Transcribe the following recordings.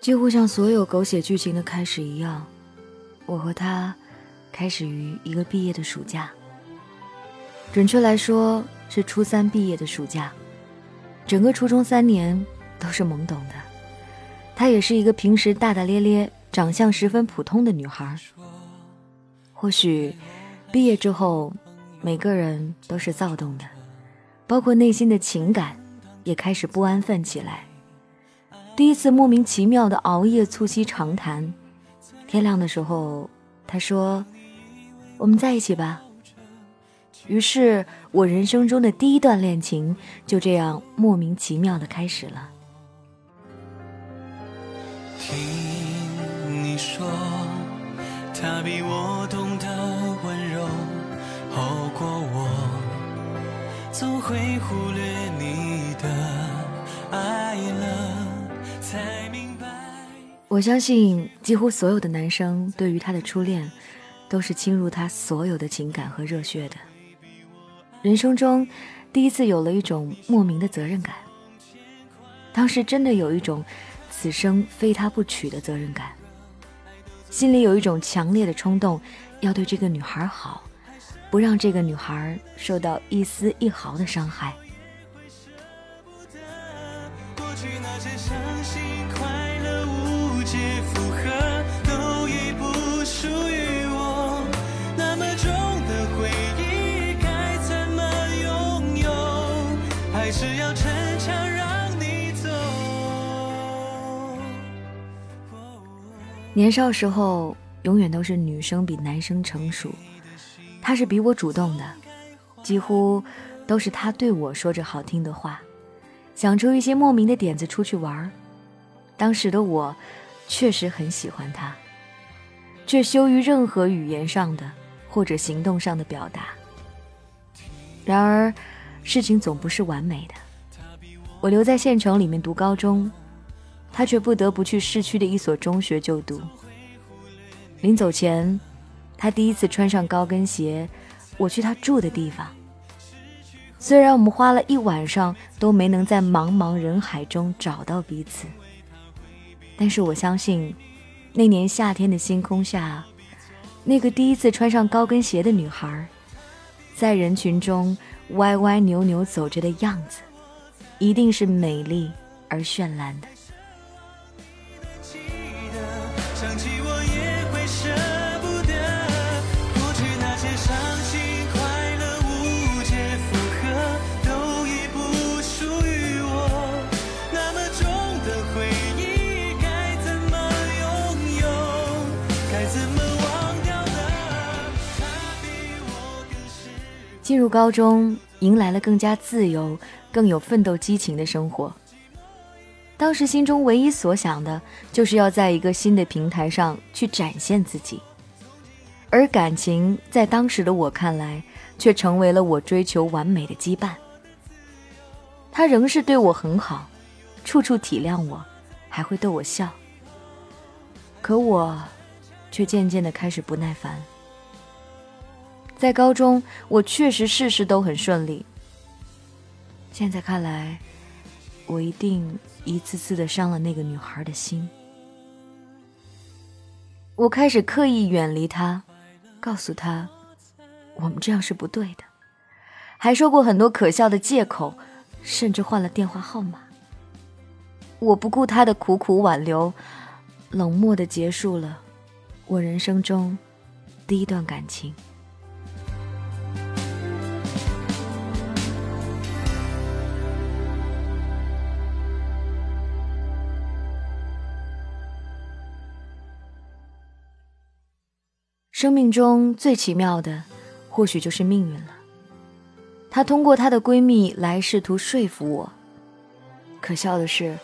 几乎像所有狗血剧情的开始一样，我和他开始于一个毕业的暑假。准确来说，是初三毕业的暑假。整个初中三年都是懵懂的。她也是一个平时大大咧咧、长相十分普通的女孩。或许，毕业之后，每个人都是躁动的，包括内心的情感，也开始不安分起来。第一次莫名其妙的熬夜促膝长谈，天亮的时候，他说：“我们在一起吧。”于是，我人生中的第一段恋情就这样莫名其妙的开始了。听你说，他比我懂得温柔，好过我，总会忽略你的爱了。我相信，几乎所有的男生对于他的初恋，都是倾入他所有的情感和热血的。人生中，第一次有了一种莫名的责任感。当时真的有一种此生非他不娶的责任感，心里有一种强烈的冲动，要对这个女孩好，不让这个女孩受到一丝一毫的伤害。年少时候，永远都是女生比男生成熟，他是比我主动的，几乎都是他对我说着好听的话，想出一些莫名的点子出去玩当时的我，确实很喜欢他，却羞于任何语言上的或者行动上的表达。然而，事情总不是完美的。我留在县城里面读高中。他却不得不去市区的一所中学就读。临走前，他第一次穿上高跟鞋，我去他住的地方。虽然我们花了一晚上都没能在茫茫人海中找到彼此，但是我相信，那年夏天的星空下，那个第一次穿上高跟鞋的女孩，在人群中歪歪扭扭走着的样子，一定是美丽而绚烂的。进入高中，迎来了更加自由、更有奋斗激情的生活。当时心中唯一所想的，就是要在一个新的平台上去展现自己。而感情，在当时的我看来，却成为了我追求完美的羁绊。他仍是对我很好，处处体谅我，还会逗我笑。可我，却渐渐的开始不耐烦。在高中，我确实事事都很顺利。现在看来，我一定一次次的伤了那个女孩的心。我开始刻意远离她，告诉她，我们这样是不对的，还说过很多可笑的借口，甚至换了电话号码。我不顾她的苦苦挽留，冷漠的结束了我人生中第一段感情。生命中最奇妙的，或许就是命运了。她通过她的闺蜜来试图说服我，可笑的是，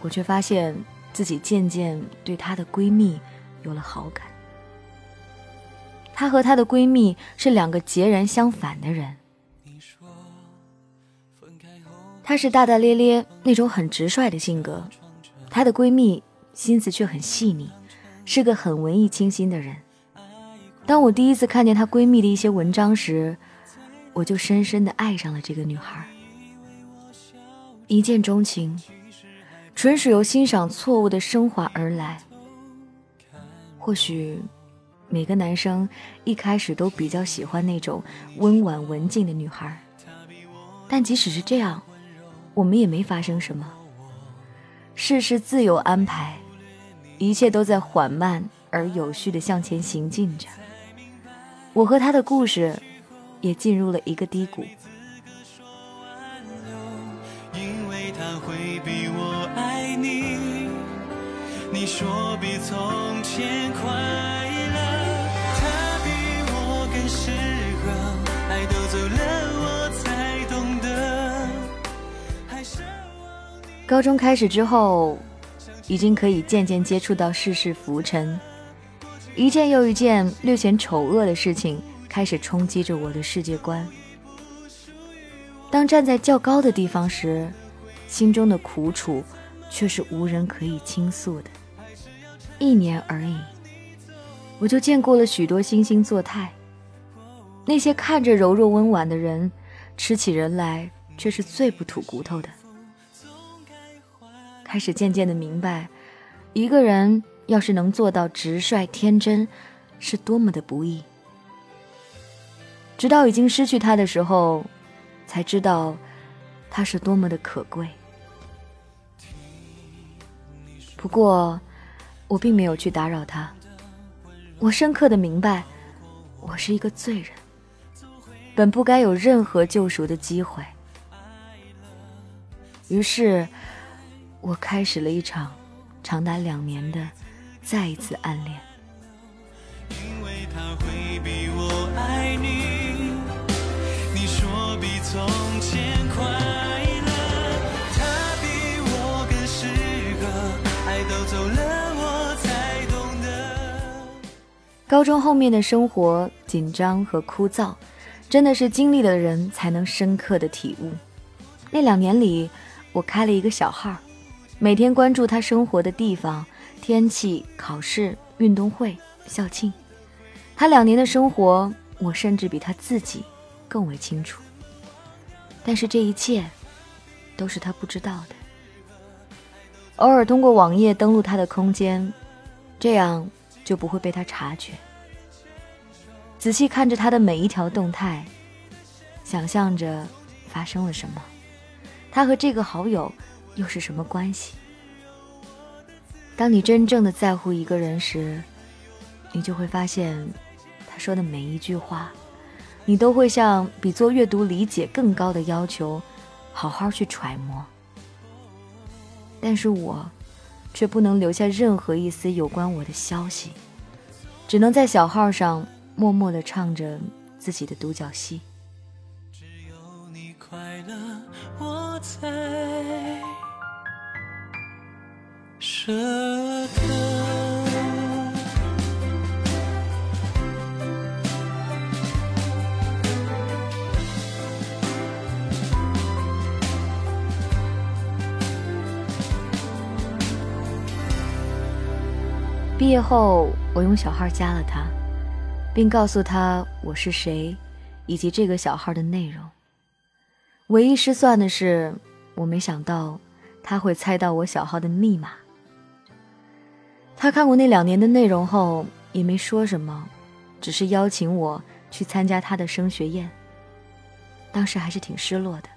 我却发现自己渐渐对她的闺蜜有了好感。她和她的闺蜜是两个截然相反的人。她是大大咧咧那种很直率的性格，她的闺蜜心思却很细腻，是个很文艺清新的人。当我第一次看见她闺蜜的一些文章时，我就深深的爱上了这个女孩。一见钟情，纯属由欣赏错误的升华而来。或许，每个男生一开始都比较喜欢那种温婉文静的女孩，但即使是这样，我们也没发生什么。事事自有安排，一切都在缓慢而有序地向前行进着。我和他的故事也进入了一个低谷。因为他会比我爱你，你说比从前快乐，他比我更适合，爱都走了，我才懂得。还奢望你高中开始之后，已经可以渐渐接触到世事浮沉，一件又一件略显丑恶的事情开始冲击着我的世界观。当站在较高的地方时，心中的苦楚却是无人可以倾诉的。一年而已，我就见过了许多惺惺作态。那些看着柔弱温婉的人，吃起人来却是最不吐骨头的。开始渐渐的明白，一个人要是能做到直率天真，是多么的不易。直到已经失去他的时候，才知道他是多么的可贵。不过，我并没有去打扰他。我深刻的明白，我是一个罪人，本不该有任何救赎的机会。于是，我开始了一场长达两年的再一次暗恋。因为他会比我爱你，你说比从前快乐，他比我更适合，爱都走了，我才懂得。高中后面的生活紧张和枯燥，真的是经历的人才能深刻的体悟。那两年里，我开了一个小号，每天关注他生活的地方、天气、考试、运动会、校庆。他两年的生活，我甚至比他自己更为清楚。但是这一切，都是他不知道的。偶尔通过网页登录他的空间，这样就不会被他察觉。仔细看着他的每一条动态，想象着发生了什么，他和这个好友又是什么关系？当你真正的在乎一个人时，你就会发现，他说的每一句话，你都会像比做阅读理解更高的要求，好好去揣摩。但是我，却不能留下任何一丝有关我的消息，只能在小号上默默地唱着自己的独角戏。只有你快乐，我才舍得。毕业后，我用小号加了他，并告诉他我是谁，以及这个小号的内容。唯一失算的是，我没想到他会猜到我小号的密码。他看过那两年的内容后，也没说什么，只是邀请我去参加他的升学宴。当时还是挺失落的，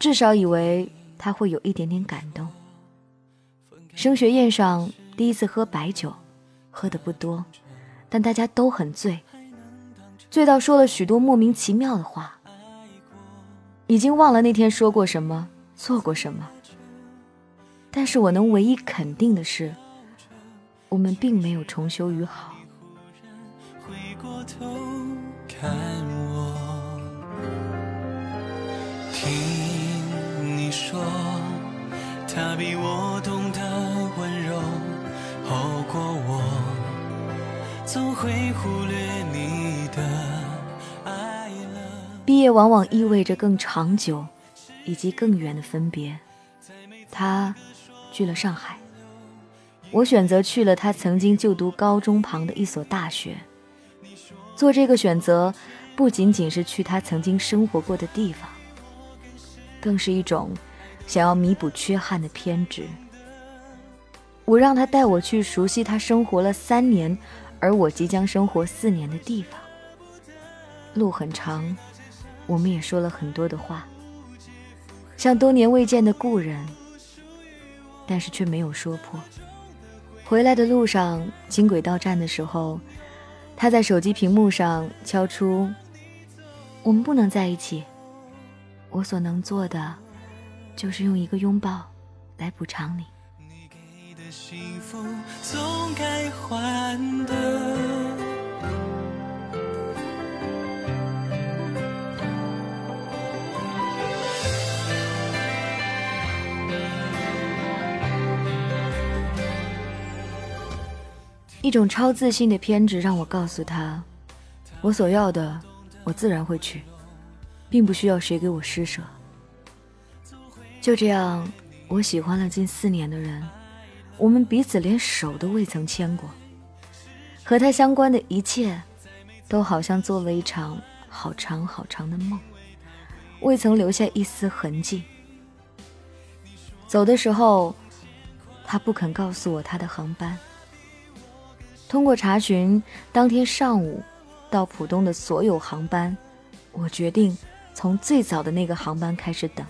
至少以为他会有一点点感动。升学宴上。第一次喝白酒，喝的不多，但大家都很醉，醉到说了许多莫名其妙的话，已经忘了那天说过什么，做过什么。但是我能唯一肯定的是，我们并没有重修于好。回过头看我，听你说，他比我懂得温柔。好过我，总会忽略你的爱了。毕业往往意味着更长久，以及更远的分别。他去了上海，我选择去了他曾经就读高中旁的一所大学。做这个选择，不仅仅是去他曾经生活过的地方，更是一种想要弥补缺憾的偏执。我让他带我去熟悉他生活了三年，而我即将生活四年的地方。路很长，我们也说了很多的话，像多年未见的故人，但是却没有说破。回来的路上，经轨到站的时候，他在手机屏幕上敲出：“我们不能在一起。”我所能做的，就是用一个拥抱来补偿你。一种超自信的偏执让我告诉他，我所要的，我自然会去。并不需要谁给我施舍。就这样，我喜欢了近四年的人，我们彼此连手都未曾牵过。和他相关的一切，都好像做了一场好长好长的梦，未曾留下一丝痕迹。走的时候，他不肯告诉我他的航班。通过查询当天上午到浦东的所有航班，我决定。从最早的那个航班开始等，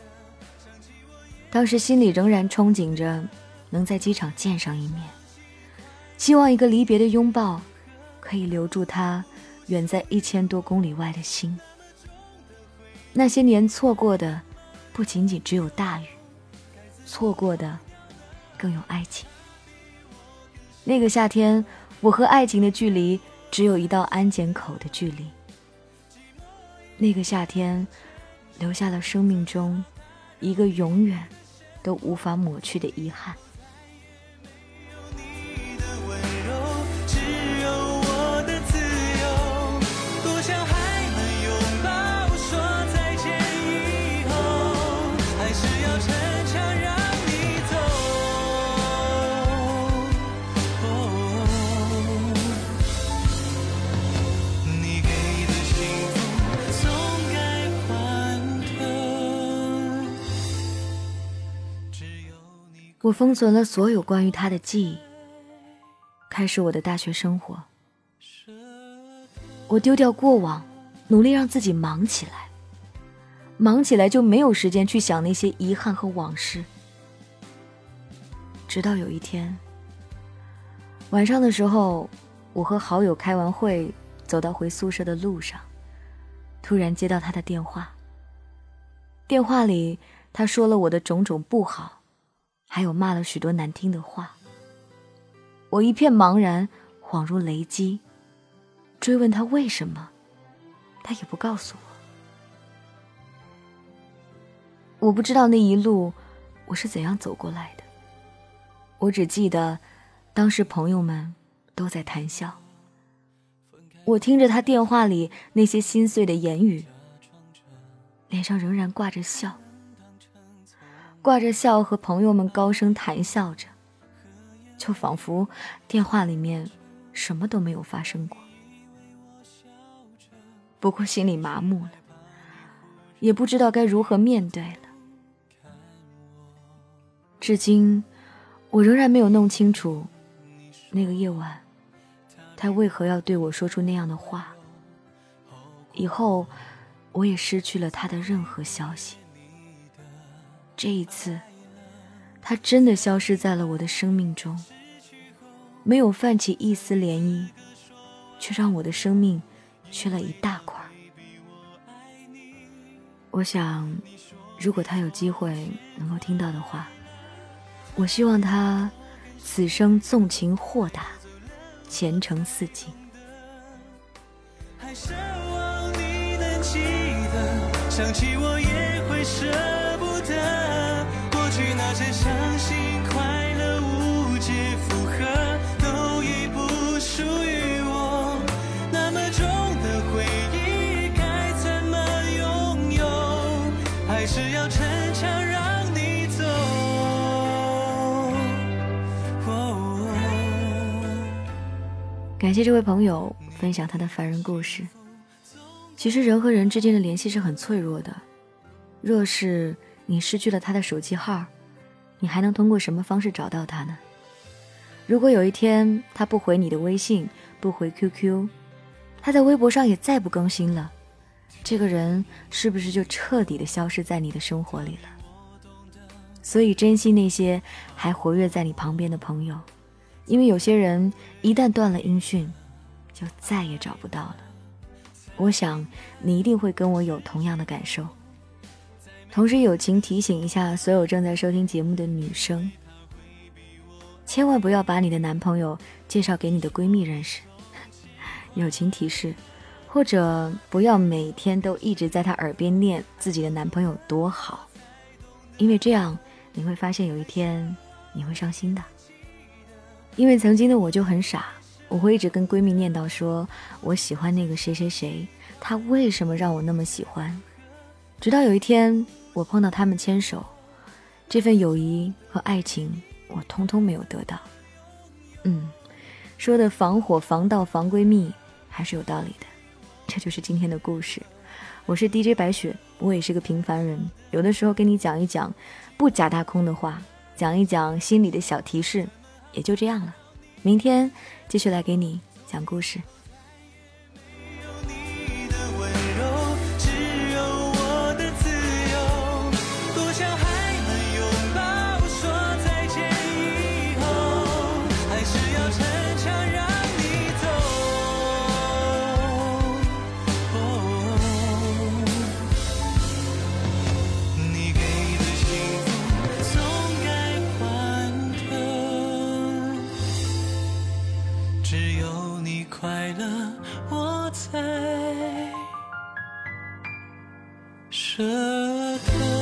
当时心里仍然憧憬着能在机场见上一面，希望一个离别的拥抱可以留住他远在一千多公里外的心。那些年错过的不仅仅只有大雨，错过的更有爱情。那个夏天，我和爱情的距离只有一道安检口的距离。那个夏天，留下了生命中一个永远都无法抹去的遗憾。我封存了所有关于他的记忆，开始我的大学生活。我丢掉过往，努力让自己忙起来。忙起来就没有时间去想那些遗憾和往事。直到有一天，晚上的时候，我和好友开完会，走到回宿舍的路上，突然接到他的电话。电话里他说了我的种种不好。还有骂了许多难听的话，我一片茫然，恍如雷击。追问他为什么，他也不告诉我。我不知道那一路我是怎样走过来的，我只记得当时朋友们都在谈笑，我听着他电话里那些心碎的言语，脸上仍然挂着笑。挂着笑和朋友们高声谈笑着，就仿佛电话里面什么都没有发生过。不过心里麻木了，也不知道该如何面对了。至今，我仍然没有弄清楚那个夜晚，他为何要对我说出那样的话。以后，我也失去了他的任何消息。这一次，他真的消失在了我的生命中，没有泛起一丝涟漪，却让我的生命缺了一大块。我想，如果他有机会能够听到的话，我希望他此生纵情豁达，前程似锦。想起我也会舍。那些伤心、快乐、无解、负荷，都已不属于我。那么重的回忆，该怎么拥有？还是要逞强让你走？哦感谢这位朋友分享他的凡人故事。其实人和人之间的联系是很脆弱的，若是你失去了他的手机号。你还能通过什么方式找到他呢？如果有一天他不回你的微信，不回 QQ，他在微博上也再不更新了，这个人是不是就彻底的消失在你的生活里了？所以珍惜那些还活跃在你旁边的朋友，因为有些人一旦断了音讯，就再也找不到了。我想你一定会跟我有同样的感受。同时，友情提醒一下所有正在收听节目的女生。千万不要把你的男朋友介绍给你的闺蜜认识，友情提示，或者不要每天都一直在他耳边念自己的男朋友多好，因为这样你会发现有一天你会伤心的。因为曾经的我就很傻，我会一直跟闺蜜念叨说我喜欢那个谁谁谁，他为什么让我那么喜欢？直到有一天我碰到他们牵手，这份友谊和爱情。我通通没有得到，嗯，说的防火防盗防闺蜜还是有道理的，这就是今天的故事。我是 DJ 白雪，我也是个平凡人，有的时候跟你讲一讲不假大空的话，讲一讲心里的小提示，也就这样了。明天继续来给你讲故事。在。舍得